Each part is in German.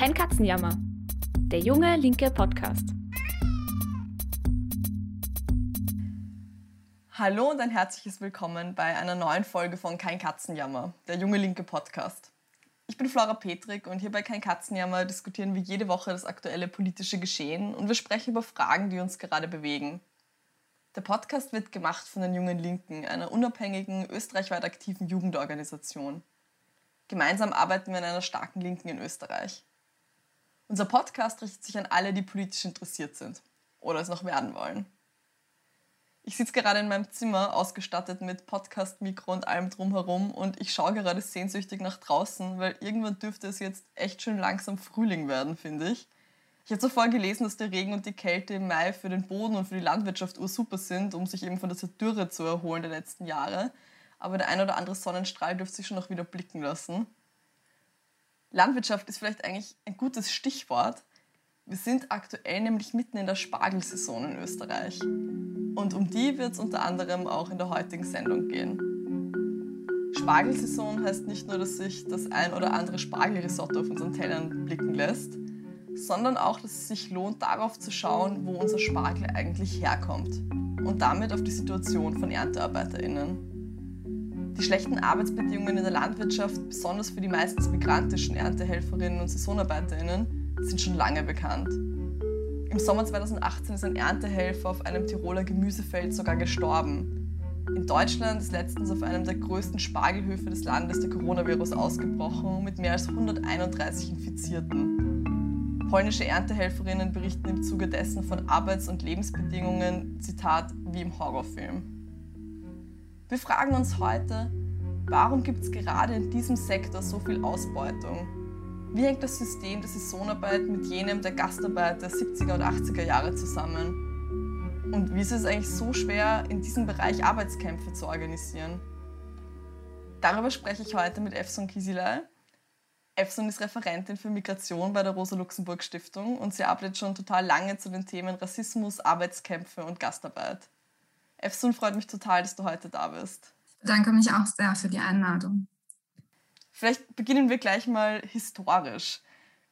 Kein Katzenjammer. Der junge linke Podcast. Hallo und ein herzliches Willkommen bei einer neuen Folge von Kein Katzenjammer, der junge linke Podcast. Ich bin Flora Petrik und hier bei Kein Katzenjammer diskutieren wir jede Woche das aktuelle politische Geschehen und wir sprechen über Fragen, die uns gerade bewegen. Der Podcast wird gemacht von den Jungen Linken, einer unabhängigen, österreichweit aktiven Jugendorganisation. Gemeinsam arbeiten wir an einer starken Linken in Österreich. Unser Podcast richtet sich an alle, die politisch interessiert sind oder es noch werden wollen. Ich sitze gerade in meinem Zimmer, ausgestattet mit Podcast-Mikro und allem drumherum und ich schaue gerade sehnsüchtig nach draußen, weil irgendwann dürfte es jetzt echt schön langsam Frühling werden, finde ich. Ich habe zuvor gelesen, dass der Regen und die Kälte im Mai für den Boden und für die Landwirtschaft ursuper sind, um sich eben von dieser Dürre zu erholen der letzten Jahre. Aber der ein oder andere Sonnenstrahl dürfte sich schon noch wieder blicken lassen. Landwirtschaft ist vielleicht eigentlich ein gutes Stichwort. Wir sind aktuell nämlich mitten in der Spargelsaison in Österreich. Und um die wird es unter anderem auch in der heutigen Sendung gehen. Spargelsaison heißt nicht nur, dass sich das ein oder andere Spargelrisotto auf unseren Tellern blicken lässt, sondern auch, dass es sich lohnt, darauf zu schauen, wo unser Spargel eigentlich herkommt und damit auf die Situation von ErntearbeiterInnen. Die schlechten Arbeitsbedingungen in der Landwirtschaft, besonders für die meistens migrantischen Erntehelferinnen und Saisonarbeiterinnen, sind schon lange bekannt. Im Sommer 2018 ist ein Erntehelfer auf einem Tiroler Gemüsefeld sogar gestorben. In Deutschland ist letztens auf einem der größten Spargelhöfe des Landes der Coronavirus ausgebrochen mit mehr als 131 Infizierten. Polnische Erntehelferinnen berichten im Zuge dessen von Arbeits- und Lebensbedingungen, Zitat, wie im Horrorfilm. Wir fragen uns heute, warum gibt es gerade in diesem Sektor so viel Ausbeutung? Wie hängt das System der Saisonarbeit mit jenem der Gastarbeit der 70er und 80er Jahre zusammen? Und wie ist es eigentlich so schwer, in diesem Bereich Arbeitskämpfe zu organisieren? Darüber spreche ich heute mit Efson Kisilay. Efson ist Referentin für Migration bei der Rosa-Luxemburg-Stiftung und sie arbeitet schon total lange zu den Themen Rassismus, Arbeitskämpfe und Gastarbeit. Efsun, freut mich total, dass du heute da bist. Danke mich auch sehr für die Einladung. Vielleicht beginnen wir gleich mal historisch.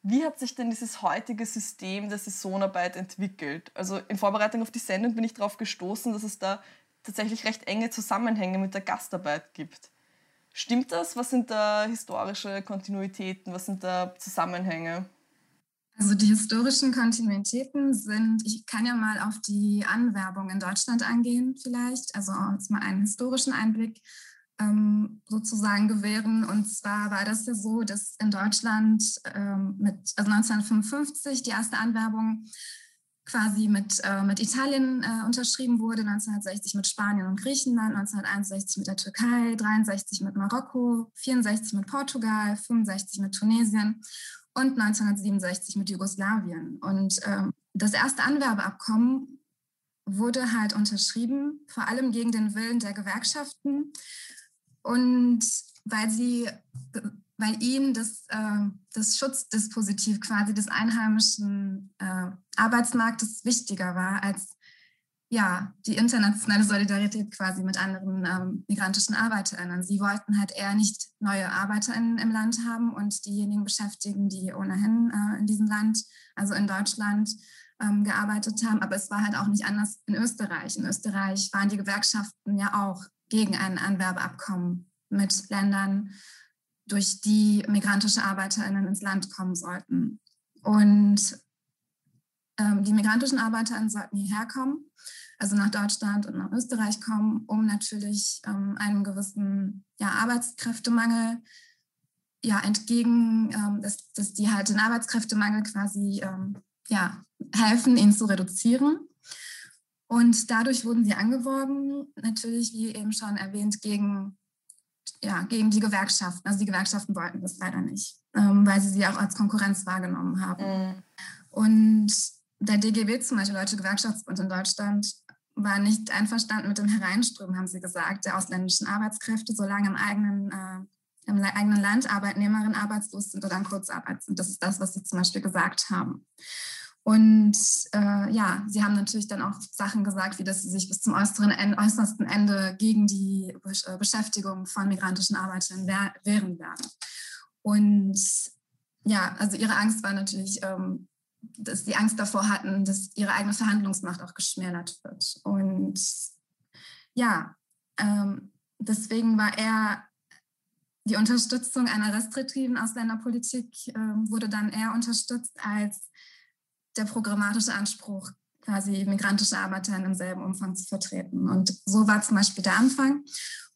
Wie hat sich denn dieses heutige System der Saisonarbeit entwickelt? Also in Vorbereitung auf die Sendung bin ich darauf gestoßen, dass es da tatsächlich recht enge Zusammenhänge mit der Gastarbeit gibt. Stimmt das? Was sind da historische Kontinuitäten? Was sind da Zusammenhänge? Also die historischen Kontinuitäten sind, ich kann ja mal auf die Anwerbung in Deutschland eingehen vielleicht, also uns mal einen historischen Einblick ähm, sozusagen gewähren. Und zwar war das ja so, dass in Deutschland ähm, mit, also 1955 die erste Anwerbung quasi mit, äh, mit Italien äh, unterschrieben wurde, 1960 mit Spanien und Griechenland, 1961 mit der Türkei, 63 mit Marokko, 64 mit Portugal, 65 mit Tunesien und 1967 mit Jugoslawien. Und ähm, das erste Anwerbeabkommen wurde halt unterschrieben, vor allem gegen den Willen der Gewerkschaften und weil sie, weil ihnen das, äh, das Schutzdispositiv quasi des einheimischen äh, Arbeitsmarktes wichtiger war als ja, die internationale Solidarität quasi mit anderen ähm, migrantischen ArbeiterInnen. Sie wollten halt eher nicht neue ArbeiterInnen im Land haben und diejenigen beschäftigen, die ohnehin äh, in diesem Land, also in Deutschland, ähm, gearbeitet haben. Aber es war halt auch nicht anders in Österreich. In Österreich waren die Gewerkschaften ja auch gegen ein Anwerbeabkommen mit Ländern, durch die migrantische ArbeiterInnen ins Land kommen sollten. Und ähm, die migrantischen ArbeiterInnen sollten hierher kommen, also nach Deutschland und nach Österreich kommen, um natürlich ähm, einem gewissen ja, Arbeitskräftemangel ja, entgegen, ähm, dass, dass die halt den Arbeitskräftemangel quasi ähm, ja, helfen, ihn zu reduzieren. Und dadurch wurden sie angeworben, natürlich, wie eben schon erwähnt, gegen, ja, gegen die Gewerkschaften. Also die Gewerkschaften wollten das leider nicht, ähm, weil sie sie auch als Konkurrenz wahrgenommen haben. Mhm. Und der DGB zum Beispiel, Deutsche Gewerkschaftsbund in Deutschland, war nicht einverstanden mit dem Hereinströmen, haben sie gesagt, der ausländischen Arbeitskräfte, solange im eigenen, äh, im eigenen Land Arbeitnehmerinnen arbeitslos sind oder in Kurzarbeit sind. Das ist das, was sie zum Beispiel gesagt haben. Und äh, ja, sie haben natürlich dann auch Sachen gesagt, wie dass sie sich bis zum Ende, äußersten Ende gegen die äh, Beschäftigung von migrantischen Arbeitern wehren werden. Und ja, also ihre Angst war natürlich, ähm, dass sie Angst davor hatten, dass ihre eigene Verhandlungsmacht auch geschmälert wird. Und ja, ähm, deswegen war er die Unterstützung einer restriktiven Ausländerpolitik äh, wurde dann eher unterstützt als der programmatische Anspruch, quasi migrantische Arbeiter in demselben Umfang zu vertreten. Und so war zum Beispiel der Anfang.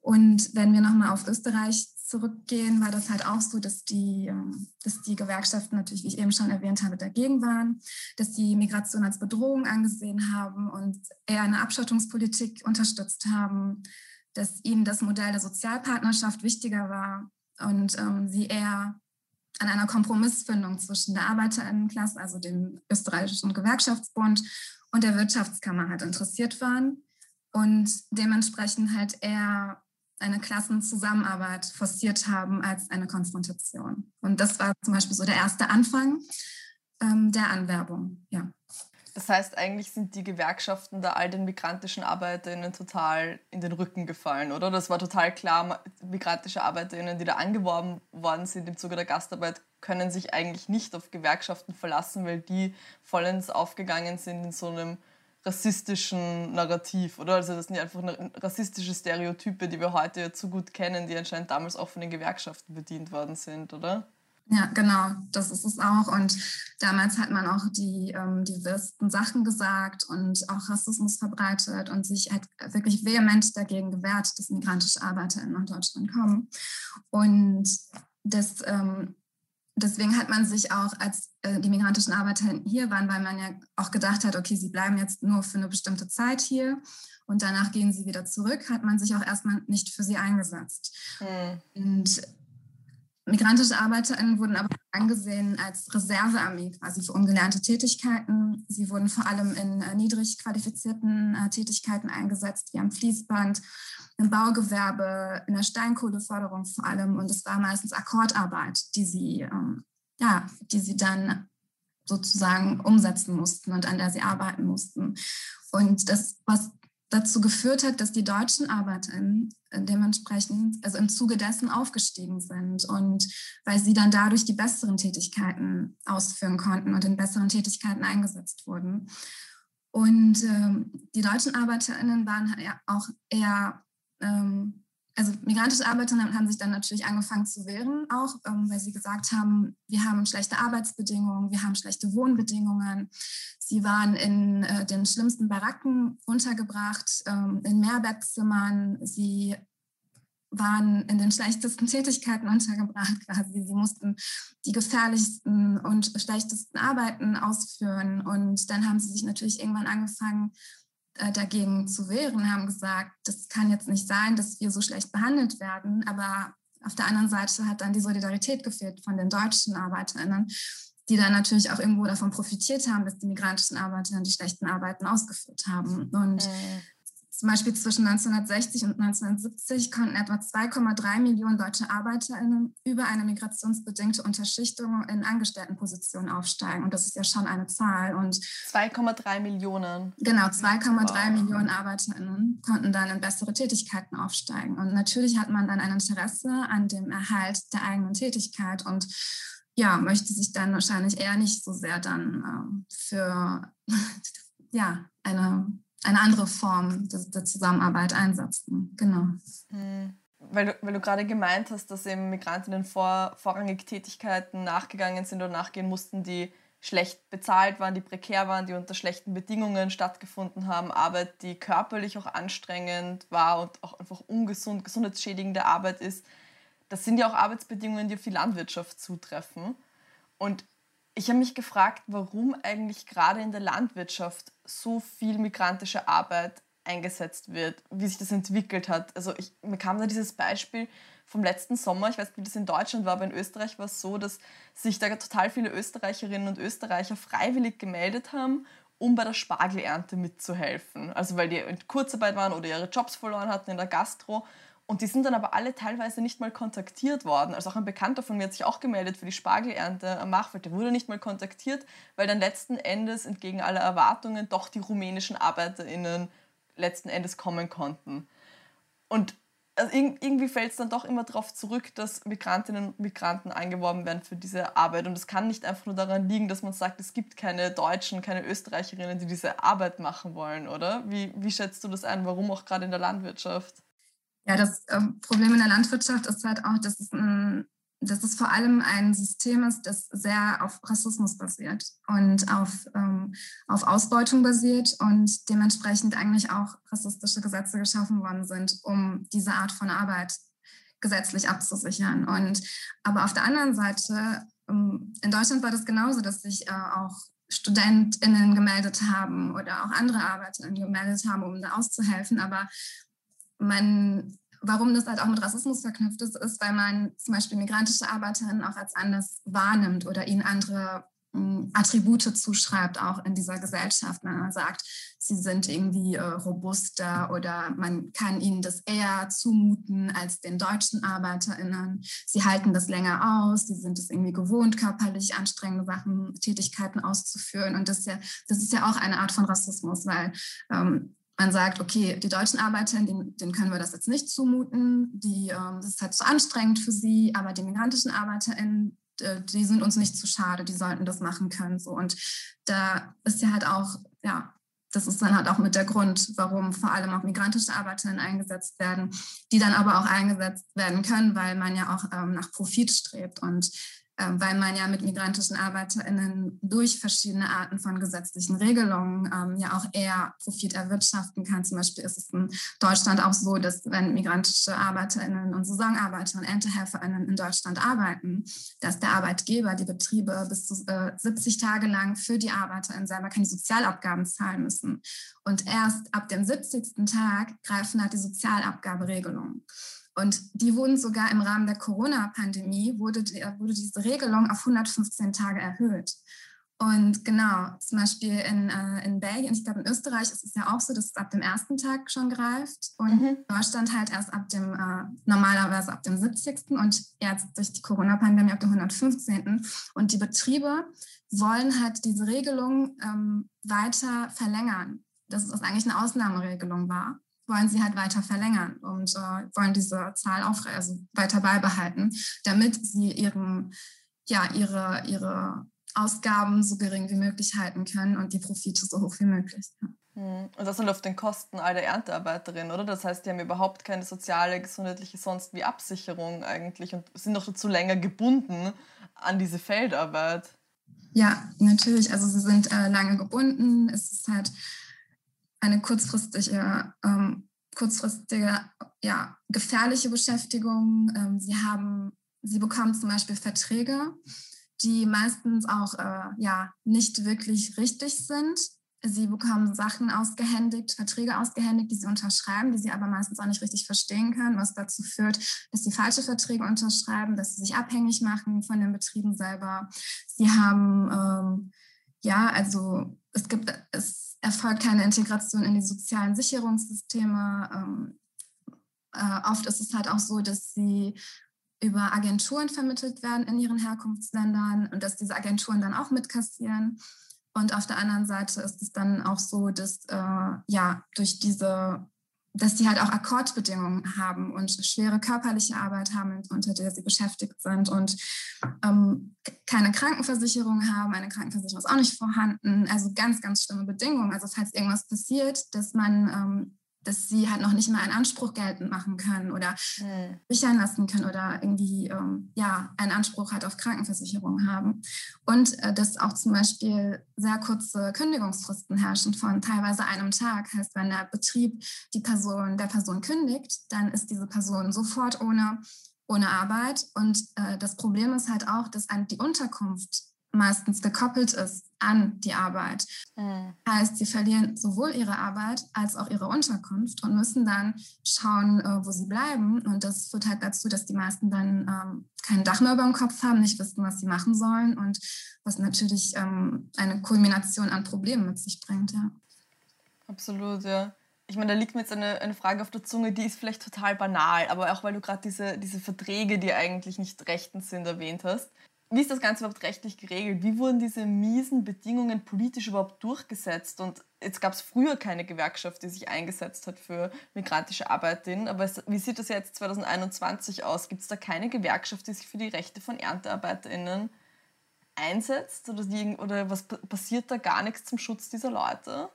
Und wenn wir nochmal auf Österreich zurückgehen, war das halt auch so, dass die, ähm, dass die Gewerkschaften natürlich, wie ich eben schon erwähnt habe, dagegen waren, dass die Migration als Bedrohung angesehen haben und eher eine Abschottungspolitik unterstützt haben, dass ihnen das Modell der Sozialpartnerschaft wichtiger war und ähm, sie eher an einer Kompromissfindung zwischen der Arbeiterinnenklasse, also dem österreichischen Gewerkschaftsbund und der Wirtschaftskammer halt interessiert waren und dementsprechend halt eher eine Klassenzusammenarbeit forciert haben als eine Konfrontation. Und das war zum Beispiel so der erste Anfang ähm, der Anwerbung, ja. Das heißt, eigentlich sind die Gewerkschaften da all den migrantischen ArbeiterInnen total in den Rücken gefallen, oder? Das war total klar, migrantische ArbeiterInnen, die da angeworben worden sind im Zuge der Gastarbeit, können sich eigentlich nicht auf Gewerkschaften verlassen, weil die vollends aufgegangen sind in so einem rassistischen Narrativ, oder? Also das sind ja einfach rassistische Stereotype, die wir heute ja zu gut kennen, die anscheinend damals auch von den Gewerkschaften bedient worden sind, oder? Ja, genau, das ist es auch. Und damals hat man auch die, ähm, die wirsten Sachen gesagt und auch Rassismus verbreitet und sich halt wirklich vehement dagegen gewehrt, dass migrantische ArbeiterInnen nach Deutschland kommen. Und das, ähm, deswegen hat man sich auch, als äh, die migrantischen Arbeiter hier waren, weil man ja auch gedacht hat, okay, sie bleiben jetzt nur für eine bestimmte Zeit hier und danach gehen sie wieder zurück, hat man sich auch erstmal nicht für sie eingesetzt. Mhm. Und Migrantische ArbeiterInnen wurden aber angesehen als Reservearmee quasi für ungelernte Tätigkeiten. Sie wurden vor allem in äh, niedrig qualifizierten äh, Tätigkeiten eingesetzt, wie am Fließband, im Baugewerbe, in der Steinkohleförderung vor allem. Und es war meistens Akkordarbeit, die sie, ähm, ja, die sie dann sozusagen umsetzen mussten und an der sie arbeiten mussten. Und das, was dazu geführt hat, dass die deutschen ArbeiterInnen äh, dementsprechend, also im Zuge dessen aufgestiegen sind und weil sie dann dadurch die besseren Tätigkeiten ausführen konnten und in besseren Tätigkeiten eingesetzt wurden. Und ähm, die deutschen ArbeiterInnen waren ja auch eher ähm, also migrantische Arbeiter haben sich dann natürlich angefangen zu wehren, auch ähm, weil sie gesagt haben, wir haben schlechte Arbeitsbedingungen, wir haben schlechte Wohnbedingungen. Sie waren in äh, den schlimmsten Baracken untergebracht, ähm, in Mehrbettzimmern. Sie waren in den schlechtesten Tätigkeiten untergebracht quasi. Sie mussten die gefährlichsten und schlechtesten Arbeiten ausführen. Und dann haben sie sich natürlich irgendwann angefangen, dagegen zu wehren, haben gesagt, das kann jetzt nicht sein, dass wir so schlecht behandelt werden. Aber auf der anderen Seite hat dann die Solidarität gefehlt von den deutschen ArbeiterInnen, die dann natürlich auch irgendwo davon profitiert haben, dass die migrantischen Arbeiter die schlechten Arbeiten ausgeführt haben. Und mhm. Zum Beispiel zwischen 1960 und 1970 konnten etwa 2,3 Millionen deutsche ArbeiterInnen über eine migrationsbedingte Unterschichtung in Angestelltenpositionen aufsteigen. Und das ist ja schon eine Zahl. 2,3 Millionen. Genau, 2,3 wow. Millionen ArbeiterInnen konnten dann in bessere Tätigkeiten aufsteigen. Und natürlich hat man dann ein Interesse an dem Erhalt der eigenen Tätigkeit und ja, möchte sich dann wahrscheinlich eher nicht so sehr dann äh, für ja, eine eine andere Form der, der Zusammenarbeit einsetzen. Genau. Mhm. Weil du, weil du gerade gemeint hast, dass eben Migrantinnen vor, vorrangig Tätigkeiten nachgegangen sind oder nachgehen mussten, die schlecht bezahlt waren, die prekär waren, die unter schlechten Bedingungen stattgefunden haben, Arbeit, die körperlich auch anstrengend war und auch einfach ungesund, gesundheitsschädigende Arbeit ist. Das sind ja auch Arbeitsbedingungen, die auf die Landwirtschaft zutreffen. Und ich habe mich gefragt, warum eigentlich gerade in der Landwirtschaft so viel migrantische Arbeit eingesetzt wird, wie sich das entwickelt hat. Also ich, mir kam da dieses Beispiel vom letzten Sommer, ich weiß nicht, wie das in Deutschland war, aber in Österreich war es so, dass sich da total viele Österreicherinnen und Österreicher freiwillig gemeldet haben, um bei der Spargelernte mitzuhelfen. Also weil die in Kurzarbeit waren oder ihre Jobs verloren hatten in der Gastro und die sind dann aber alle teilweise nicht mal kontaktiert worden. Also auch ein Bekannter von mir hat sich auch gemeldet für die Spargelernte am Machfeld. Der wurde nicht mal kontaktiert, weil dann letzten Endes entgegen aller Erwartungen doch die rumänischen ArbeiterInnen letzten Endes kommen konnten. Und also irgendwie fällt es dann doch immer darauf zurück, dass Migrantinnen und Migranten eingeworben werden für diese Arbeit. Und es kann nicht einfach nur daran liegen, dass man sagt, es gibt keine Deutschen, keine Österreicherinnen, die diese Arbeit machen wollen, oder? Wie, wie schätzt du das ein? Warum auch gerade in der Landwirtschaft? Ja, das ähm, Problem in der Landwirtschaft ist halt auch, dass es ein dass es vor allem ein System ist, das sehr auf Rassismus basiert und auf, ähm, auf Ausbeutung basiert und dementsprechend eigentlich auch rassistische Gesetze geschaffen worden sind, um diese Art von Arbeit gesetzlich abzusichern. Und aber auf der anderen Seite, ähm, in Deutschland war das genauso, dass sich äh, auch StudentInnen gemeldet haben oder auch andere ArbeiterInnen gemeldet haben, um da auszuhelfen. Aber man warum das halt auch mit Rassismus verknüpft ist, ist, weil man zum Beispiel migrantische Arbeiterinnen auch als anders wahrnimmt oder ihnen andere hm, Attribute zuschreibt, auch in dieser Gesellschaft. Man sagt, sie sind irgendwie äh, robuster oder man kann ihnen das eher zumuten als den deutschen ArbeiterInnen. Sie halten das länger aus, sie sind es irgendwie gewohnt, körperlich anstrengende Sachen, Tätigkeiten auszuführen. Und das ist ja, das ist ja auch eine Art von Rassismus, weil ähm, man sagt, okay, die deutschen Arbeiter, denen, denen können wir das jetzt nicht zumuten, die, ähm, das ist halt zu anstrengend für sie, aber die migrantischen ArbeiterInnen, die sind uns nicht zu schade, die sollten das machen können. So. Und da ist ja halt auch, ja, das ist dann halt auch mit der Grund, warum vor allem auch migrantische Arbeiterinnen eingesetzt werden, die dann aber auch eingesetzt werden können, weil man ja auch ähm, nach Profit strebt. Und weil man ja mit migrantischen ArbeiterInnen durch verschiedene Arten von gesetzlichen Regelungen ähm, ja auch eher Profit erwirtschaften kann. Zum Beispiel ist es in Deutschland auch so, dass wenn migrantische ArbeiterInnen und Saisonarbeiter und EntehelferInnen in Deutschland arbeiten, dass der Arbeitgeber die Betriebe bis zu äh, 70 Tage lang für die ArbeiterInnen selber keine Sozialabgaben zahlen müssen. Und erst ab dem 70. Tag greifen halt die Sozialabgaberegelungen. Und die wurden sogar im Rahmen der Corona-Pandemie, wurde, wurde diese Regelung auf 115 Tage erhöht. Und genau, zum Beispiel in, äh, in Belgien, ich glaube in Österreich ist es ja auch so, dass es ab dem ersten Tag schon greift und mhm. Deutschland halt erst ab dem, äh, normalerweise ab dem 70. und jetzt durch die Corona-Pandemie ab dem 115. Und die Betriebe wollen halt diese Regelung ähm, weiter verlängern, dass es eigentlich eine Ausnahmeregelung war wollen sie halt weiter verlängern und äh, wollen diese Zahl auch also weiter beibehalten, damit sie ihren, ja, ihre, ihre Ausgaben so gering wie möglich halten können und die Profite so hoch wie möglich. Ja. Hm. Und das sind auf den Kosten all der Erntearbeiterinnen, oder? Das heißt, die haben überhaupt keine soziale, gesundheitliche, sonst wie Absicherung eigentlich und sind noch dazu länger gebunden an diese Feldarbeit. Ja, natürlich. Also sie sind äh, lange gebunden. Es ist halt eine kurzfristige, ähm, kurzfristige, ja, gefährliche Beschäftigung. Ähm, sie haben, sie bekommen zum Beispiel Verträge, die meistens auch äh, ja, nicht wirklich richtig sind. Sie bekommen Sachen ausgehändigt, Verträge ausgehändigt, die sie unterschreiben, die sie aber meistens auch nicht richtig verstehen können, was dazu führt, dass sie falsche Verträge unterschreiben, dass sie sich abhängig machen von den Betrieben selber. Sie haben, ähm, ja, also es gibt, es erfolgt keine Integration in die sozialen Sicherungssysteme. Ähm, äh, oft ist es halt auch so, dass sie über Agenturen vermittelt werden in ihren Herkunftsländern und dass diese Agenturen dann auch mitkassieren. Und auf der anderen Seite ist es dann auch so, dass äh, ja durch diese dass sie halt auch Akkordbedingungen haben und schwere körperliche Arbeit haben, unter der sie beschäftigt sind und ähm, keine Krankenversicherung haben. Eine Krankenversicherung ist auch nicht vorhanden. Also ganz, ganz schlimme Bedingungen. Also falls irgendwas passiert, dass man ähm, dass sie halt noch nicht mal einen Anspruch geltend machen können oder mhm. sichern lassen können oder irgendwie ähm, ja, einen Anspruch halt auf Krankenversicherung haben. Und äh, dass auch zum Beispiel sehr kurze Kündigungsfristen herrschen von teilweise einem Tag. Heißt, wenn der Betrieb die Person, der Person kündigt, dann ist diese Person sofort ohne, ohne Arbeit. Und äh, das Problem ist halt auch, dass die Unterkunft meistens gekoppelt ist an die Arbeit. Mhm. Heißt, sie verlieren sowohl ihre Arbeit als auch ihre Unterkunft und müssen dann schauen, äh, wo sie bleiben. Und das führt halt dazu, dass die meisten dann ähm, kein Dach mehr über dem Kopf haben, nicht wissen, was sie machen sollen und was natürlich ähm, eine Kulmination an Problemen mit sich bringt. Ja. Absolut, ja. Ich meine, da liegt mir jetzt eine, eine Frage auf der Zunge, die ist vielleicht total banal, aber auch weil du gerade diese, diese Verträge, die eigentlich nicht rechtens sind, erwähnt hast wie ist das Ganze überhaupt rechtlich geregelt? Wie wurden diese miesen Bedingungen politisch überhaupt durchgesetzt? Und jetzt gab es früher keine Gewerkschaft, die sich eingesetzt hat für migrantische Arbeiterinnen. Aber wie sieht das jetzt 2021 aus? Gibt es da keine Gewerkschaft, die sich für die Rechte von ErntearbeiterInnen einsetzt? Oder, die, oder was passiert da gar nichts zum Schutz dieser Leute?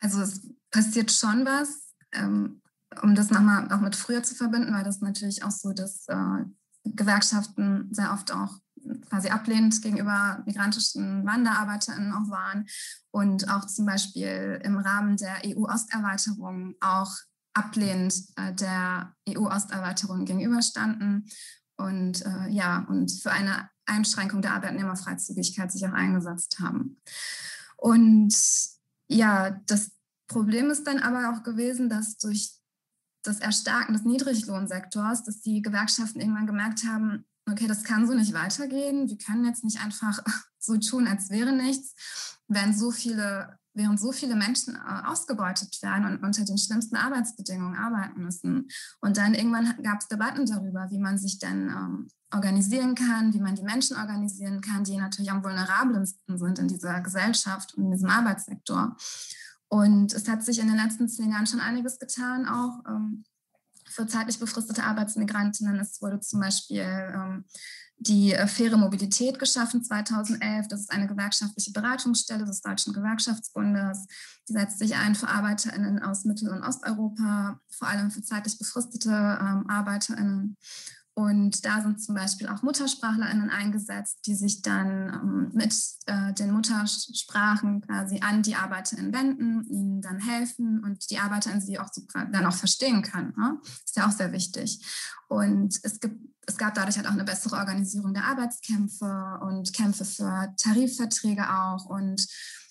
Also es passiert schon was. Ähm, um das nochmal auch mit früher zu verbinden, weil das natürlich auch so, dass äh, Gewerkschaften sehr oft auch quasi ablehnend gegenüber migrantischen WanderarbeiterInnen auch waren und auch zum Beispiel im Rahmen der EU-Osterweiterung auch ablehnend äh, der EU-Osterweiterung gegenüberstanden und äh, ja, und für eine Einschränkung der Arbeitnehmerfreizügigkeit sich auch eingesetzt haben. Und ja, das Problem ist dann aber auch gewesen, dass durch das Erstarken des Niedriglohnsektors, dass die Gewerkschaften irgendwann gemerkt haben, okay, das kann so nicht weitergehen. Wir können jetzt nicht einfach so tun, als wäre nichts, wenn so viele, während so viele Menschen äh, ausgebeutet werden und unter den schlimmsten Arbeitsbedingungen arbeiten müssen. Und dann irgendwann gab es Debatten darüber, wie man sich denn ähm, organisieren kann, wie man die Menschen organisieren kann, die natürlich am vulnerabelsten sind in dieser Gesellschaft und in diesem Arbeitssektor. Und es hat sich in den letzten zehn Jahren schon einiges getan, auch ähm, für zeitlich befristete Arbeitsmigrantinnen. Es wurde zum Beispiel ähm, die äh, faire Mobilität geschaffen 2011. Das ist eine gewerkschaftliche Beratungsstelle des Deutschen Gewerkschaftsbundes. Die setzt sich ein für ArbeiterInnen aus Mittel- und Osteuropa, vor allem für zeitlich befristete ähm, ArbeiterInnen. Und da sind zum Beispiel auch MuttersprachlerInnen eingesetzt, die sich dann ähm, mit äh, den Muttersprachen quasi an die ArbeiterInnen wenden, ihnen dann helfen und die ArbeiterInnen sie auch dann auch verstehen können. Ne? Ist ja auch sehr wichtig. Und es gibt es gab dadurch halt auch eine bessere Organisierung der Arbeitskämpfe und Kämpfe für Tarifverträge auch und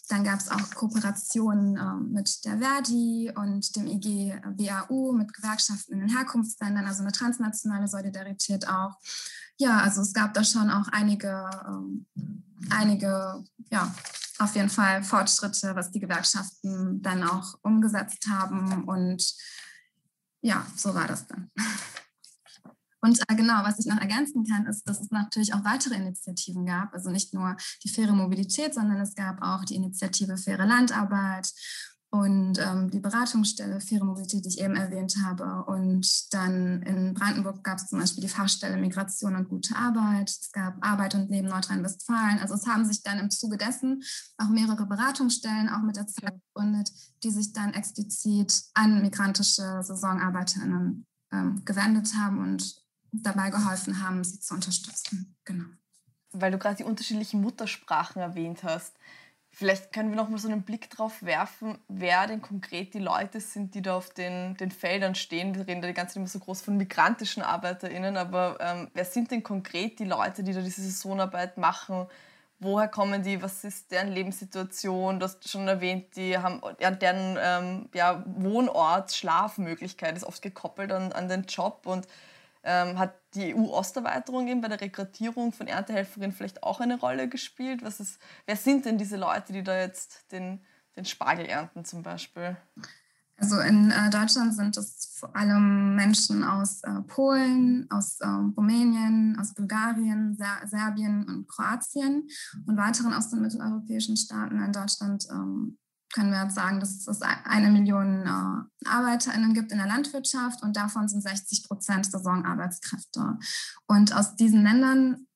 dann gab es auch Kooperationen äh, mit der Verdi und dem IG BAU, mit Gewerkschaften in den Herkunftsländern, also eine transnationale Solidarität auch. Ja, also es gab da schon auch einige, ähm, einige, ja, auf jeden Fall Fortschritte, was die Gewerkschaften dann auch umgesetzt haben. Und ja, so war das dann. Und äh, genau, was ich noch ergänzen kann, ist, dass es natürlich auch weitere Initiativen gab. Also nicht nur die faire Mobilität, sondern es gab auch die Initiative Faire Landarbeit und ähm, die Beratungsstelle Faire Mobilität, die ich eben erwähnt habe. Und dann in Brandenburg gab es zum Beispiel die Fachstelle Migration und gute Arbeit. Es gab Arbeit und Leben Nordrhein-Westfalen. Also es haben sich dann im Zuge dessen auch mehrere Beratungsstellen auch mit der Zeit gegründet, die sich dann explizit an migrantische Saisonarbeiterinnen ähm, gewendet haben und dabei geholfen haben, sie zu unterstützen. Genau. Weil du gerade die unterschiedlichen Muttersprachen erwähnt hast. Vielleicht können wir noch mal so einen Blick drauf werfen, wer denn konkret die Leute sind, die da auf den, den Feldern stehen. Wir reden da die ganze Zeit immer so groß von migrantischen ArbeiterInnen, aber ähm, wer sind denn konkret die Leute, die da diese Saisonarbeit machen? Woher kommen die? Was ist deren Lebenssituation? Du hast schon erwähnt, die haben ja, deren ähm, ja, Wohnort, Schlafmöglichkeit ist oft gekoppelt an, an den Job und ähm, hat die EU-Osterweiterung eben bei der Rekrutierung von Erntehelferinnen vielleicht auch eine Rolle gespielt? Was ist, wer sind denn diese Leute, die da jetzt den, den Spargel ernten zum Beispiel? Also in äh, Deutschland sind es vor allem Menschen aus äh, Polen, aus äh, Rumänien, aus Bulgarien, Ser Serbien und Kroatien und weiteren aus den mitteleuropäischen Staaten. In Deutschland ähm, können wir jetzt sagen, dass es eine Million äh, ArbeiterInnen gibt in der Landwirtschaft und davon sind 60 Prozent Saisonarbeitskräfte. Und aus diesen Ländern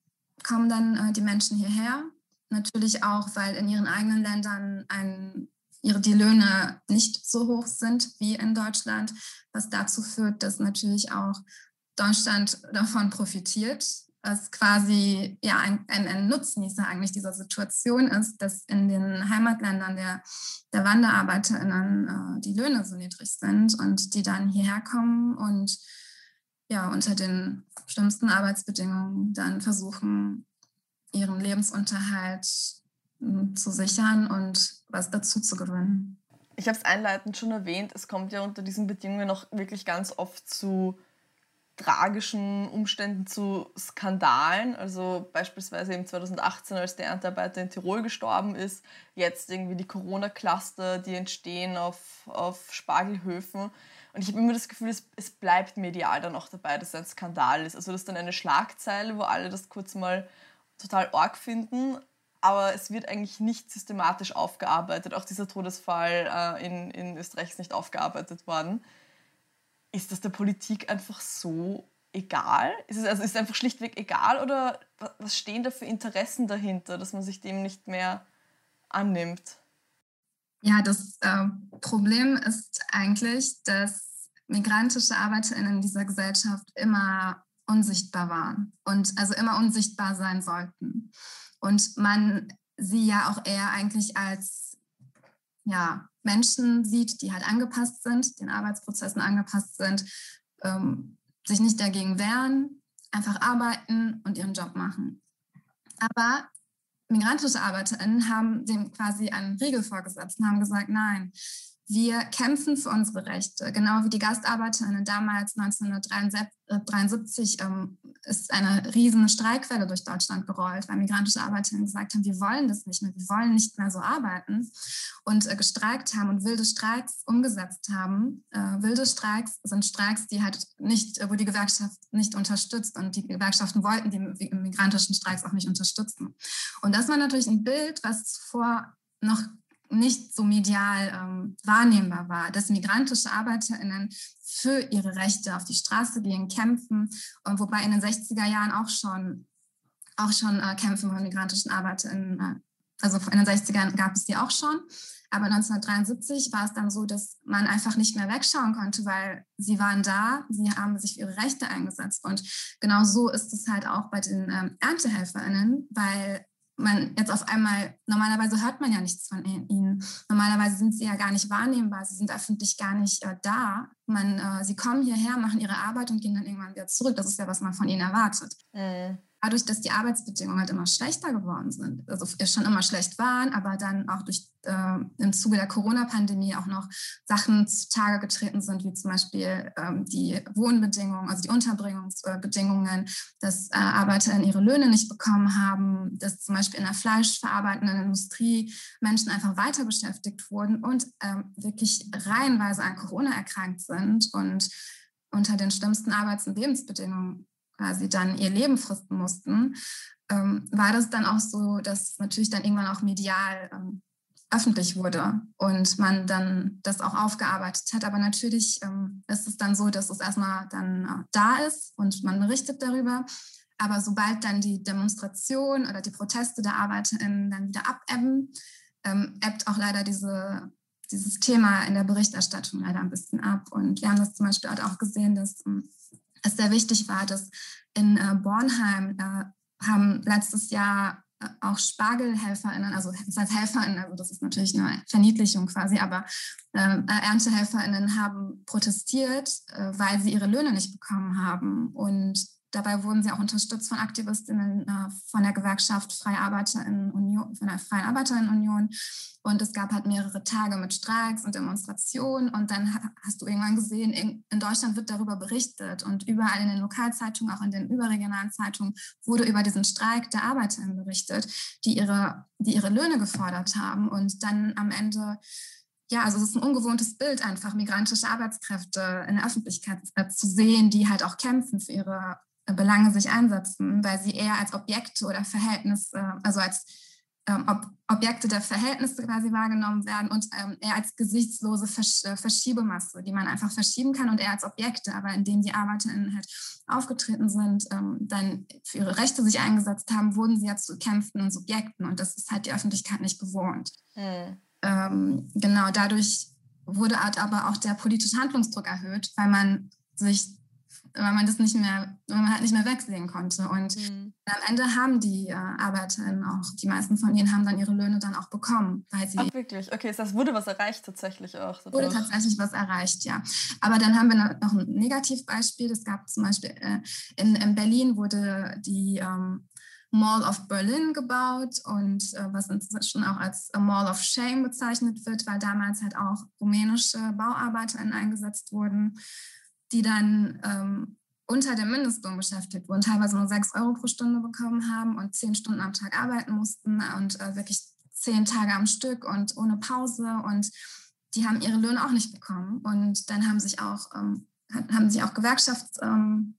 kommen dann äh, die Menschen hierher. Natürlich auch, weil in ihren eigenen Ländern ein, ihre, die Löhne nicht so hoch sind wie in Deutschland, was dazu führt, dass natürlich auch Deutschland davon profitiert, was quasi ja ein, ein, ein, Nutznießer eigentlich dieser Situation ist, dass in den Heimatländern der, der WanderarbeiterInnen äh, die Löhne so niedrig sind und die dann hierher kommen und ja unter den schlimmsten Arbeitsbedingungen dann versuchen, ihren Lebensunterhalt hm, zu sichern und was dazu zu gewinnen. Ich habe es einleitend schon erwähnt, es kommt ja unter diesen Bedingungen noch wirklich ganz oft zu tragischen Umständen zu Skandalen. Also beispielsweise im 2018, als der Erntearbeiter in Tirol gestorben ist, jetzt irgendwie die Corona-Cluster, die entstehen auf, auf Spargelhöfen. Und ich habe immer das Gefühl, es, es bleibt medial dann auch dabei, dass es ein Skandal ist. Also das ist dann eine Schlagzeile, wo alle das kurz mal total arg finden, aber es wird eigentlich nicht systematisch aufgearbeitet. Auch dieser Todesfall äh, in, in Österreich ist nicht aufgearbeitet worden. Ist das der Politik einfach so egal? Ist es also ist es einfach schlichtweg egal oder was stehen da für Interessen dahinter, dass man sich dem nicht mehr annimmt? Ja, das äh, Problem ist eigentlich, dass migrantische ArbeiterInnen in dieser Gesellschaft immer unsichtbar waren und also immer unsichtbar sein sollten. Und man sie ja auch eher eigentlich als ja, Menschen sieht, die halt angepasst sind, den Arbeitsprozessen angepasst sind, ähm, sich nicht dagegen wehren, einfach arbeiten und ihren Job machen. Aber migrantische ArbeiterInnen haben dem quasi einen Riegel vorgesetzt und haben gesagt, nein, wir kämpfen für unsere Rechte, genau wie die GastarbeiterInnen damals 1973 ähm, ist eine riesen Streikwelle durch Deutschland gerollt, weil migrantische ArbeiterInnen gesagt haben, wir wollen das nicht mehr, wir wollen nicht mehr so arbeiten und äh, gestreikt haben und wilde Streiks umgesetzt haben. Äh, wilde Streiks sind Streiks, die halt nicht, wo die Gewerkschaft nicht unterstützt und die Gewerkschaften wollten die migrantischen Streiks auch nicht unterstützen. Und das war natürlich ein Bild, was vor noch nicht so medial ähm, wahrnehmbar war, dass migrantische ArbeiterInnen für ihre Rechte auf die Straße gehen, kämpfen, und wobei in den 60er Jahren auch schon, auch schon äh, Kämpfe von migrantischen ArbeiterInnen, äh, also in den 60ern gab es die auch schon, aber 1973 war es dann so, dass man einfach nicht mehr wegschauen konnte, weil sie waren da, sie haben sich für ihre Rechte eingesetzt. Und genau so ist es halt auch bei den ähm, ErntehelferInnen, weil man jetzt auf einmal, normalerweise hört man ja nichts von ihnen. Normalerweise sind sie ja gar nicht wahrnehmbar, sie sind öffentlich gar nicht äh, da. Man, äh, sie kommen hierher, machen ihre Arbeit und gehen dann irgendwann wieder zurück. Das ist ja, was man von ihnen erwartet. Mhm dadurch, dass die Arbeitsbedingungen halt immer schlechter geworden sind, also schon immer schlecht waren, aber dann auch durch, äh, im Zuge der Corona-Pandemie auch noch Sachen zutage getreten sind, wie zum Beispiel ähm, die Wohnbedingungen, also die Unterbringungsbedingungen, dass äh, Arbeiter ihre Löhne nicht bekommen haben, dass zum Beispiel in der fleischverarbeitenden Industrie Menschen einfach weiter beschäftigt wurden und ähm, wirklich reihenweise an Corona erkrankt sind und unter den schlimmsten Arbeits- und Lebensbedingungen quasi dann ihr Leben fristen mussten, ähm, war das dann auch so, dass natürlich dann irgendwann auch medial ähm, öffentlich wurde und man dann das auch aufgearbeitet hat. Aber natürlich ähm, ist es dann so, dass es erstmal dann äh, da ist und man berichtet darüber. Aber sobald dann die Demonstration oder die Proteste der ArbeiterInnen dann wieder abebben, ähm, ebbt auch leider diese, dieses Thema in der Berichterstattung leider ein bisschen ab. Und wir haben das zum Beispiel auch gesehen, dass ähm, es sehr wichtig war, dass in äh, Bornheim äh, haben letztes Jahr äh, auch SpargelhelferInnen, also das heißt HelferInnen, also das ist natürlich eine Verniedlichung quasi, aber äh, ErntehelferInnen haben protestiert, äh, weil sie ihre Löhne nicht bekommen haben. Und Dabei wurden sie auch unterstützt von Aktivistinnen äh, von der Gewerkschaft Freie Arbeiterinnenunion, von der Freien Arbeiterinnenunion. Und es gab halt mehrere Tage mit Streiks und Demonstrationen. Und dann hast du irgendwann gesehen, in Deutschland wird darüber berichtet. Und überall in den Lokalzeitungen, auch in den überregionalen Zeitungen, wurde über diesen Streik der Arbeiterinnen berichtet, die ihre, die ihre Löhne gefordert haben. Und dann am Ende ja, also es ist ein ungewohntes Bild, einfach migrantische Arbeitskräfte in der Öffentlichkeit äh, zu sehen, die halt auch kämpfen für ihre Belange sich einsetzen, weil sie eher als Objekte oder Verhältnisse, also als ähm, Ob Objekte der Verhältnisse quasi wahrgenommen werden und ähm, eher als gesichtslose Versch äh, Verschiebemasse, die man einfach verschieben kann und eher als Objekte, aber indem die ArbeiterInnen halt aufgetreten sind, ähm, dann für ihre Rechte sich eingesetzt haben, wurden sie ja zu kämpfenden Subjekten und das ist halt die Öffentlichkeit nicht gewohnt. Mhm. Genau, dadurch wurde halt aber auch der politische Handlungsdruck erhöht, weil man sich weil man das nicht mehr, weil man halt nicht mehr wegsehen konnte. Und mhm. am Ende haben die äh, ArbeiterInnen auch, die meisten von ihnen haben dann ihre Löhne dann auch bekommen. Weil sie Ach, wirklich? Okay, das wurde was erreicht tatsächlich auch. Dadurch. Wurde tatsächlich was erreicht, ja. Aber dann haben wir noch ein Negativbeispiel. Es gab zum Beispiel äh, in, in, Berlin wurde die ähm, Mall of Berlin gebaut und äh, was inzwischen auch als Mall of Shame bezeichnet wird, weil damals halt auch rumänische BauarbeiterInnen eingesetzt wurden die dann ähm, unter dem Mindestlohn beschäftigt wurden, teilweise nur sechs Euro pro Stunde bekommen haben und zehn Stunden am Tag arbeiten mussten und äh, wirklich zehn Tage am Stück und ohne Pause und die haben ihre Löhne auch nicht bekommen und dann haben sich auch ähm, haben sich auch Gewerkschafts ähm,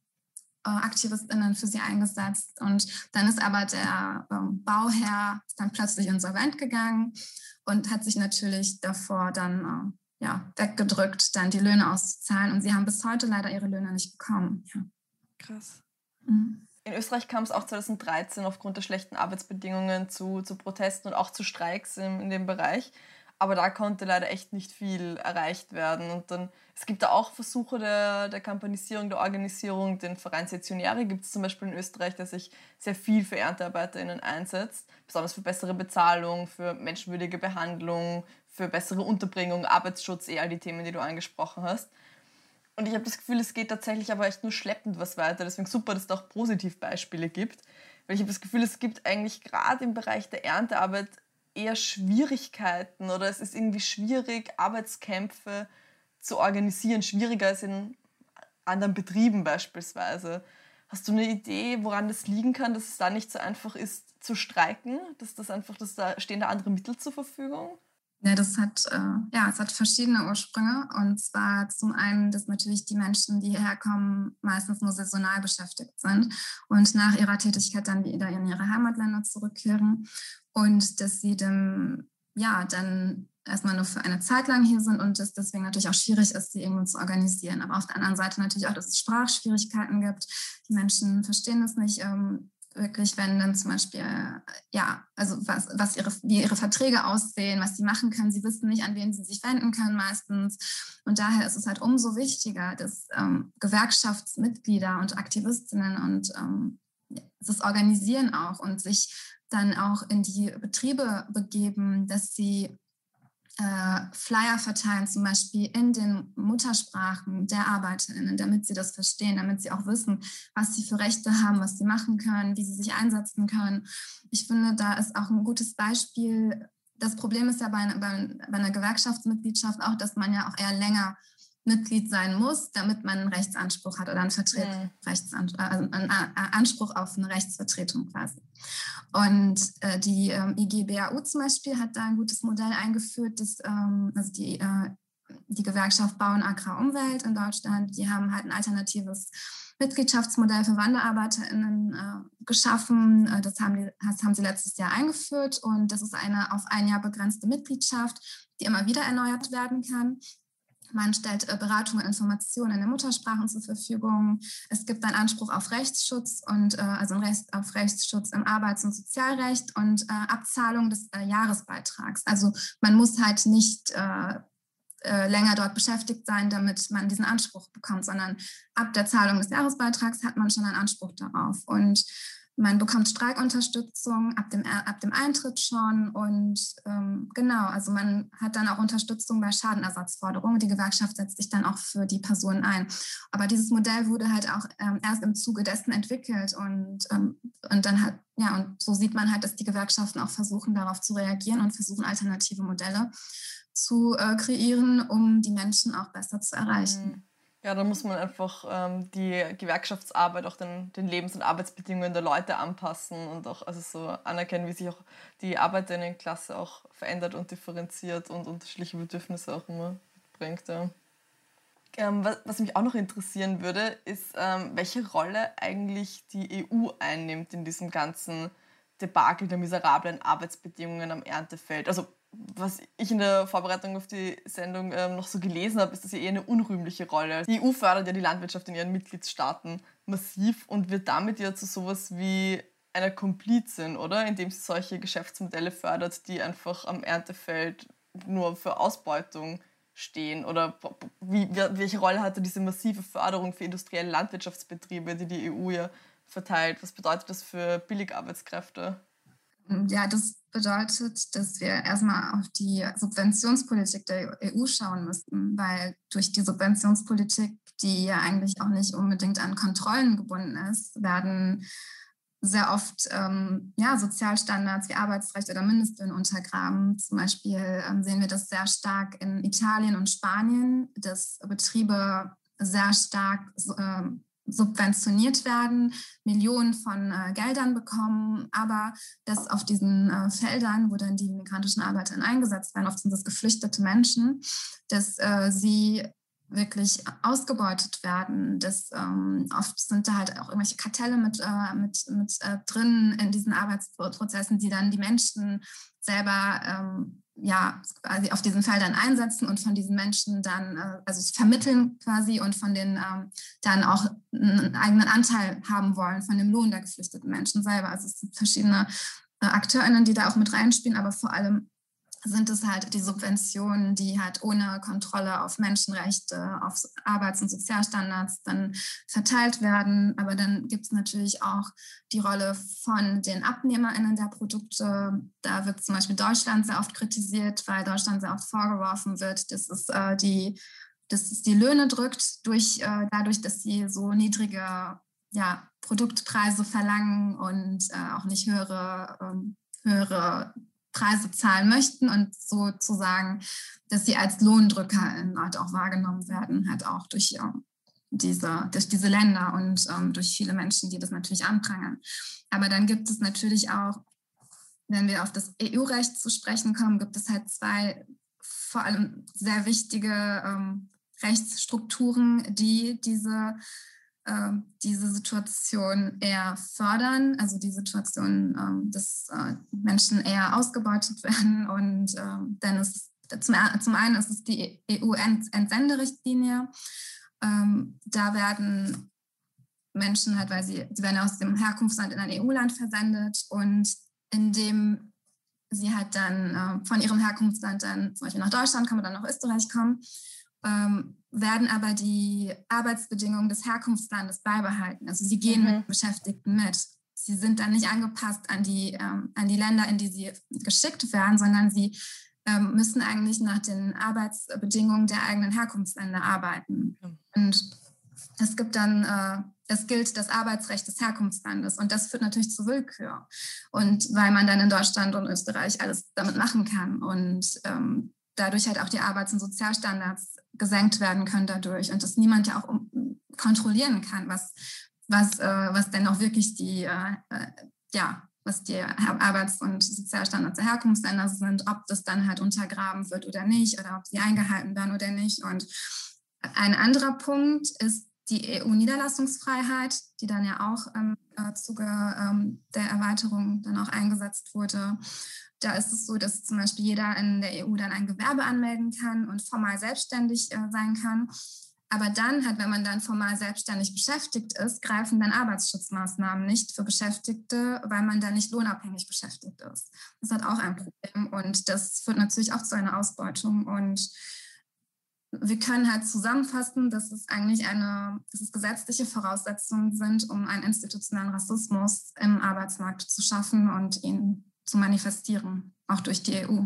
AktivistInnen für sie eingesetzt. Und dann ist aber der ähm, Bauherr dann plötzlich insolvent gegangen und hat sich natürlich davor dann äh, ja, weggedrückt, dann die Löhne auszuzahlen. Und sie haben bis heute leider ihre Löhne nicht bekommen. Ja. Krass. Mhm. In Österreich kam es auch 2013 aufgrund der schlechten Arbeitsbedingungen zu, zu Protesten und auch zu Streiks in, in dem Bereich. Aber da konnte leider echt nicht viel erreicht werden. Und dann, es gibt da auch Versuche der, der Kampanisierung, der Organisierung. Den Verein Sektionäre gibt es zum Beispiel in Österreich, der sich sehr viel für ErntearbeiterInnen einsetzt. Besonders für bessere Bezahlung, für menschenwürdige Behandlung, für bessere Unterbringung, Arbeitsschutz, eher all die Themen, die du angesprochen hast. Und ich habe das Gefühl, es geht tatsächlich aber echt nur schleppend was weiter. Deswegen super, dass es da auch Positivbeispiele gibt. Weil ich habe das Gefühl, es gibt eigentlich gerade im Bereich der Erntearbeit eher Schwierigkeiten oder es ist irgendwie schwierig, Arbeitskämpfe zu organisieren, schwieriger als in anderen Betrieben beispielsweise. Hast du eine Idee, woran das liegen kann, dass es da nicht so einfach ist zu streiken, dass das einfach, dass da stehen da andere Mittel zur Verfügung? Ja, das hat, äh, ja, es hat verschiedene Ursprünge. Und zwar zum einen, dass natürlich die Menschen, die hierher kommen, meistens nur saisonal beschäftigt sind und nach ihrer Tätigkeit dann wieder in ihre Heimatländer zurückkehren. Und dass sie dann, ja, dann erstmal nur für eine Zeit lang hier sind und es deswegen natürlich auch schwierig ist, sie irgendwo zu organisieren. Aber auf der anderen Seite natürlich auch, dass es Sprachschwierigkeiten gibt. Die Menschen verstehen das nicht. Ähm, wirklich, wenn dann zum Beispiel, ja, also was, was ihre, wie ihre Verträge aussehen, was sie machen können. Sie wissen nicht, an wen sie sich wenden können meistens. Und daher ist es halt umso wichtiger, dass ähm, Gewerkschaftsmitglieder und Aktivistinnen und ähm, das Organisieren auch und sich dann auch in die Betriebe begeben, dass sie äh, Flyer verteilen, zum Beispiel in den Muttersprachen der ArbeiterInnen, damit sie das verstehen, damit sie auch wissen, was sie für Rechte haben, was sie machen können, wie sie sich einsetzen können. Ich finde, da ist auch ein gutes Beispiel. Das Problem ist ja bei, bei, bei einer Gewerkschaftsmitgliedschaft auch, dass man ja auch eher länger Mitglied sein muss, damit man einen Rechtsanspruch hat oder einen, Vertret mhm. Rechtsanspruch, also einen Anspruch auf eine Rechtsvertretung quasi. Und äh, die ähm, IGBAU zum Beispiel hat da ein gutes Modell eingeführt, das, ähm, also die, äh, die Gewerkschaft Bau und Agrar Umwelt in Deutschland, die haben halt ein alternatives Mitgliedschaftsmodell für WanderarbeiterInnen äh, geschaffen. Äh, das haben, die, das haben sie letztes Jahr eingeführt und das ist eine auf ein Jahr begrenzte Mitgliedschaft, die immer wieder erneuert werden kann. Man stellt äh, Beratung und Informationen in den Muttersprachen zur Verfügung. Es gibt einen Anspruch auf Rechtsschutz und äh, also ein Recht auf Rechtsschutz im Arbeits- und Sozialrecht und äh, Abzahlung des Jahresbeitrags. Also man muss halt nicht länger dort beschäftigt sein, damit man diesen Anspruch bekommt, sondern ab der Zahlung des Jahresbeitrags hat man schon einen Anspruch darauf. Und man bekommt Streikunterstützung ab dem, ab dem Eintritt schon und ähm, genau, also man hat dann auch Unterstützung bei Schadenersatzforderungen. Die Gewerkschaft setzt sich dann auch für die Personen ein. Aber dieses Modell wurde halt auch ähm, erst im Zuge dessen entwickelt und, ähm, und dann hat, ja, und so sieht man halt, dass die Gewerkschaften auch versuchen, darauf zu reagieren und versuchen, alternative Modelle zu äh, kreieren, um die Menschen auch besser zu erreichen. Mhm. Ja, da muss man einfach ähm, die Gewerkschaftsarbeit auch den, den Lebens- und Arbeitsbedingungen der Leute anpassen und auch also so anerkennen, wie sich auch die Arbeiterinnenklasse auch verändert und differenziert und unterschiedliche Bedürfnisse auch immer bringt. Ja. Ähm, was, was, mich auch noch interessieren würde, ist, ähm, welche Rolle eigentlich die EU einnimmt in diesem ganzen Debakel der miserablen Arbeitsbedingungen am Erntefeld. Also was ich in der Vorbereitung auf die Sendung ähm, noch so gelesen habe, ist das ja eher eine unrühmliche Rolle. Die EU fördert ja die Landwirtschaft in ihren Mitgliedstaaten massiv und wird damit ja zu sowas wie einer Komplizin, oder? Indem sie solche Geschäftsmodelle fördert, die einfach am Erntefeld nur für Ausbeutung stehen? Oder wie, welche Rolle hatte diese massive Förderung für industrielle Landwirtschaftsbetriebe, die die EU ja verteilt? Was bedeutet das für Billigarbeitskräfte? Ja, das bedeutet, dass wir erstmal auf die Subventionspolitik der EU schauen müssten, weil durch die Subventionspolitik, die ja eigentlich auch nicht unbedingt an Kontrollen gebunden ist, werden sehr oft ähm, ja, Sozialstandards wie Arbeitsrecht oder Mindestlöhne untergraben. Zum Beispiel ähm, sehen wir das sehr stark in Italien und Spanien, dass Betriebe sehr stark ähm, subventioniert werden, Millionen von äh, Geldern bekommen, aber dass auf diesen äh, Feldern, wo dann die migrantischen Arbeiter eingesetzt werden, oft sind das geflüchtete Menschen, dass äh, sie wirklich ausgebeutet werden. Das, ähm, oft sind da halt auch irgendwelche Kartelle mit, äh, mit, mit äh, drin in diesen Arbeitsprozessen, die dann die Menschen selber ähm, ja, quasi auf diesen Feldern einsetzen und von diesen Menschen dann, äh, also vermitteln quasi und von denen ähm, dann auch einen eigenen Anteil haben wollen von dem Lohn der geflüchteten Menschen selber. Also es sind verschiedene äh, AkteurInnen, die da auch mit reinspielen, aber vor allem sind es halt die Subventionen, die halt ohne Kontrolle auf Menschenrechte, auf Arbeits- und Sozialstandards dann verteilt werden. Aber dann gibt es natürlich auch die Rolle von den AbnehmerInnen der Produkte. Da wird zum Beispiel Deutschland sehr oft kritisiert, weil Deutschland sehr oft vorgeworfen wird, dass es äh, die dass es die Löhne drückt, durch, äh, dadurch, dass sie so niedrige ja, Produktpreise verlangen und äh, auch nicht höhere, ähm, höhere Preise zahlen möchten und sozusagen, dass sie als Lohndrücker halt auch wahrgenommen werden, halt auch durch, diese, durch diese Länder und ähm, durch viele Menschen, die das natürlich anprangern. Aber dann gibt es natürlich auch, wenn wir auf das EU-Recht zu sprechen kommen, gibt es halt zwei vor allem sehr wichtige ähm, Rechtsstrukturen, die diese ähm, diese Situation eher fördern, also die Situation, ähm, dass äh, Menschen eher ausgebeutet werden. Und ähm, dann ist zum, zum einen ist es die EU-Entsenderichtlinie. Da werden Menschen halt, weil sie, sie werden aus dem Herkunftsland in ein EU-Land versendet und indem sie halt dann äh, von ihrem Herkunftsland dann zum Beispiel nach Deutschland kommen oder nach Österreich kommen, ähm, werden aber die Arbeitsbedingungen des Herkunftslandes beibehalten. Also sie gehen mhm. mit Beschäftigten mit. Sie sind dann nicht angepasst an die, ähm, an die Länder, in die sie geschickt werden, sondern sie ähm, müssen eigentlich nach den Arbeitsbedingungen der eigenen Herkunftsländer arbeiten. Mhm. Und es gibt dann, äh, es gilt das Arbeitsrecht des Herkunftslandes und das führt natürlich zu Willkür. Und weil man dann in Deutschland und Österreich alles damit machen kann. Und ähm, dadurch halt auch die Arbeits- und Sozialstandards gesenkt werden können dadurch und dass niemand ja auch kontrollieren kann, was, was, äh, was denn auch wirklich die, äh, äh ja, was die Arbeits- und Sozialstandards der Herkunftsländer sind, ob das dann halt untergraben wird oder nicht oder ob sie eingehalten werden oder nicht. Und ein anderer Punkt ist die EU-Niederlassungsfreiheit, die dann ja auch im äh, Zuge ähm, der Erweiterung dann auch eingesetzt wurde. Da ist es so, dass zum Beispiel jeder in der EU dann ein Gewerbe anmelden kann und formal selbstständig äh, sein kann. Aber dann halt, wenn man dann formal selbstständig beschäftigt ist, greifen dann Arbeitsschutzmaßnahmen nicht für Beschäftigte, weil man dann nicht lohnabhängig beschäftigt ist. Das hat auch ein Problem und das führt natürlich auch zu einer Ausbeutung und wir können halt zusammenfassen, dass es eigentlich eine, dass es gesetzliche Voraussetzungen sind, um einen institutionellen Rassismus im Arbeitsmarkt zu schaffen und ihn zu manifestieren, auch durch die EU.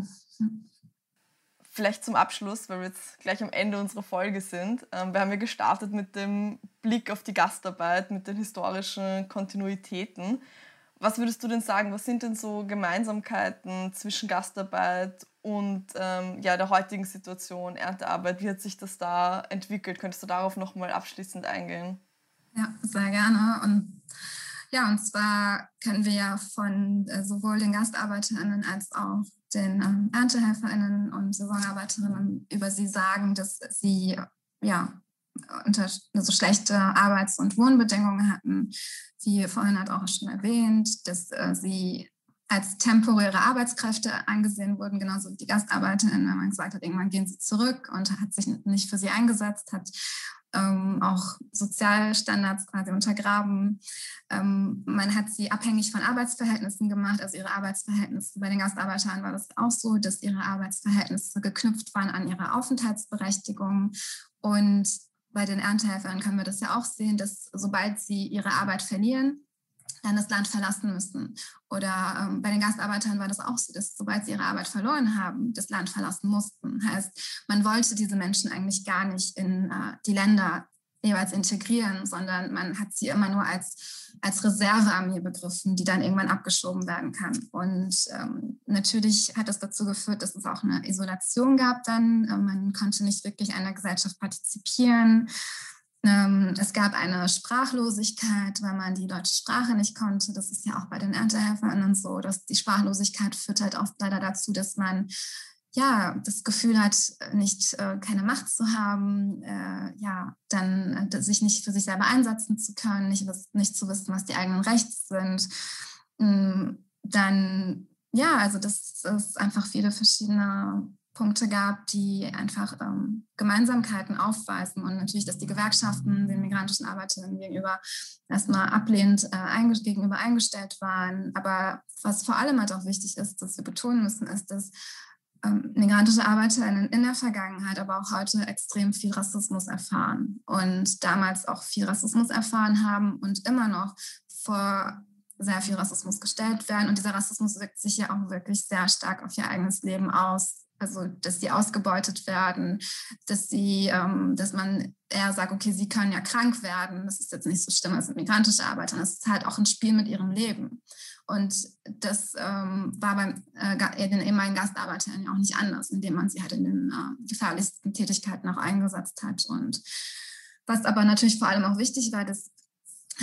Vielleicht zum Abschluss, weil wir jetzt gleich am Ende unserer Folge sind. Ähm, wir haben ja gestartet mit dem Blick auf die Gastarbeit, mit den historischen Kontinuitäten. Was würdest du denn sagen, was sind denn so Gemeinsamkeiten zwischen Gastarbeit und ähm, ja, der heutigen Situation, Erntearbeit? Wie hat sich das da entwickelt? Könntest du darauf nochmal abschließend eingehen? Ja, sehr gerne. Und ja, und zwar können wir ja von äh, sowohl den GastarbeiterInnen als auch den ähm, ErntehelferInnen und Saisonarbeiterinnen über sie sagen, dass sie ja unter also schlechte Arbeits- und Wohnbedingungen hatten. Wie vorhin hat auch schon erwähnt, dass äh, sie als temporäre Arbeitskräfte angesehen wurden, genauso wie die GastarbeiterInnen. Man gesagt hat, irgendwann gehen sie zurück und hat sich nicht für sie eingesetzt, hat ähm, auch Sozialstandards quasi untergraben. Ähm, man hat sie abhängig von Arbeitsverhältnissen gemacht. Also ihre Arbeitsverhältnisse bei den Gastarbeitern war das auch so, dass ihre Arbeitsverhältnisse geknüpft waren an ihre Aufenthaltsberechtigung. Und bei den Erntehelfern können wir das ja auch sehen, dass sobald sie ihre Arbeit verlieren, dann das Land verlassen müssen. Oder ähm, bei den Gastarbeitern war das auch so, dass sobald sie ihre Arbeit verloren haben, das Land verlassen mussten. Heißt, man wollte diese Menschen eigentlich gar nicht in äh, die Länder jeweils integrieren, sondern man hat sie immer nur als, als Reservearmee begriffen, die dann irgendwann abgeschoben werden kann. Und ähm, natürlich hat das dazu geführt, dass es auch eine Isolation gab dann. Äh, man konnte nicht wirklich an der Gesellschaft partizipieren. Ähm, es gab eine Sprachlosigkeit, weil man die deutsche Sprache nicht konnte. Das ist ja auch bei den Erntehelfern so, dass die Sprachlosigkeit führt halt oft leider dazu, dass man ja, das Gefühl hat, nicht äh, keine Macht zu haben, äh, ja, dann äh, sich nicht für sich selber einsetzen zu können, nicht, nicht zu wissen, was die eigenen Rechte sind, mm, dann, ja, also dass es einfach viele verschiedene Punkte gab, die einfach ähm, Gemeinsamkeiten aufweisen und natürlich, dass die Gewerkschaften den migrantischen Arbeiterinnen gegenüber erstmal ablehnend äh, einge gegenüber eingestellt waren. Aber was vor allem halt auch wichtig ist, dass wir betonen müssen, ist, dass ähm, migrantische Arbeiterinnen in der Vergangenheit, aber auch heute extrem viel Rassismus erfahren und damals auch viel Rassismus erfahren haben und immer noch vor sehr viel Rassismus gestellt werden. Und dieser Rassismus wirkt sich ja auch wirklich sehr stark auf ihr eigenes Leben aus. Also, dass sie ausgebeutet werden, dass sie, ähm, dass man eher sagt, okay, sie können ja krank werden. Das ist jetzt nicht so schlimm, das sind migrantische Arbeiter. Das ist halt auch ein Spiel mit ihrem Leben. Und das ähm, war beim, äh, den ehemaligen Gastarbeitern ja auch nicht anders, indem man sie halt in den äh, gefährlichsten Tätigkeiten auch eingesetzt hat. Und was aber natürlich vor allem auch wichtig war, das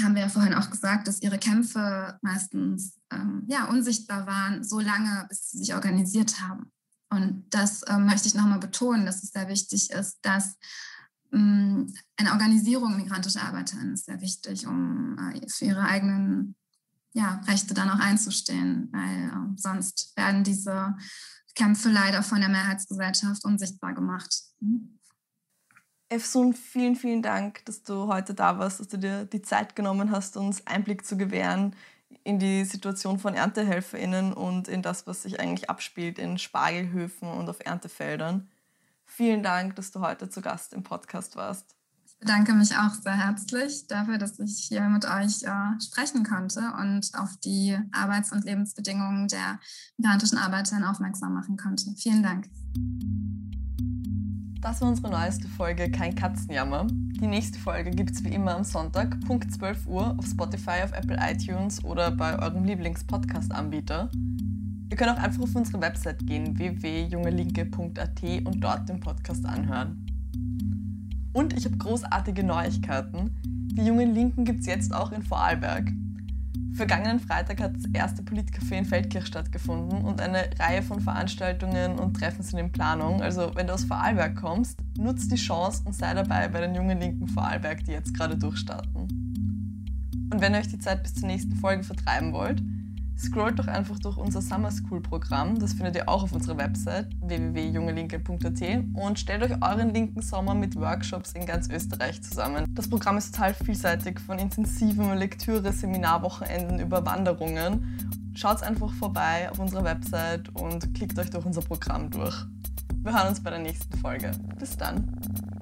haben wir ja vorhin auch gesagt, dass ihre Kämpfe meistens ähm, ja, unsichtbar waren, so lange, bis sie sich organisiert haben. Und das ähm, möchte ich nochmal betonen, dass es sehr wichtig ist, dass ähm, eine Organisierung migrantischer Arbeiterinnen ist sehr wichtig, um äh, für ihre eigenen ja, Rechte dann auch einzustehen, weil äh, sonst werden diese Kämpfe leider von der Mehrheitsgesellschaft unsichtbar gemacht. Mhm. Efsun, vielen, vielen Dank, dass du heute da warst, dass du dir die Zeit genommen hast, uns Einblick zu gewähren in die Situation von ErntehelferInnen und in das, was sich eigentlich abspielt in Spargelhöfen und auf Erntefeldern. Vielen Dank, dass du heute zu Gast im Podcast warst bedanke mich auch sehr herzlich dafür, dass ich hier mit euch äh, sprechen konnte und auf die Arbeits- und Lebensbedingungen der migrantischen Arbeiterinnen aufmerksam machen konnte. Vielen Dank. Das war unsere neueste Folge Kein Katzenjammer. Die nächste Folge gibt es wie immer am Sonntag, Punkt 12 Uhr, auf Spotify, auf Apple iTunes oder bei eurem Lieblings-Podcast-Anbieter. Ihr könnt auch einfach auf unsere Website gehen, www.jungelinke.at und dort den Podcast anhören. Und ich habe großartige Neuigkeiten. Die jungen Linken gibt es jetzt auch in Vorarlberg. Vergangenen Freitag hat das erste Politcafé in Feldkirch stattgefunden und eine Reihe von Veranstaltungen und Treffen sind in Planung. Also wenn du aus Vorarlberg kommst, nutzt die Chance und sei dabei bei den jungen Linken Vorarlberg, die jetzt gerade durchstarten. Und wenn ihr euch die Zeit bis zur nächsten Folge vertreiben wollt, Scrollt doch einfach durch unser Summer School Programm, das findet ihr auch auf unserer Website www.jungelinke.at und stellt euch euren linken Sommer mit Workshops in ganz Österreich zusammen. Das Programm ist total vielseitig, von intensiven Lektüre, Seminarwochenenden über Wanderungen. Schaut einfach vorbei auf unserer Website und klickt euch durch unser Programm durch. Wir hören uns bei der nächsten Folge. Bis dann.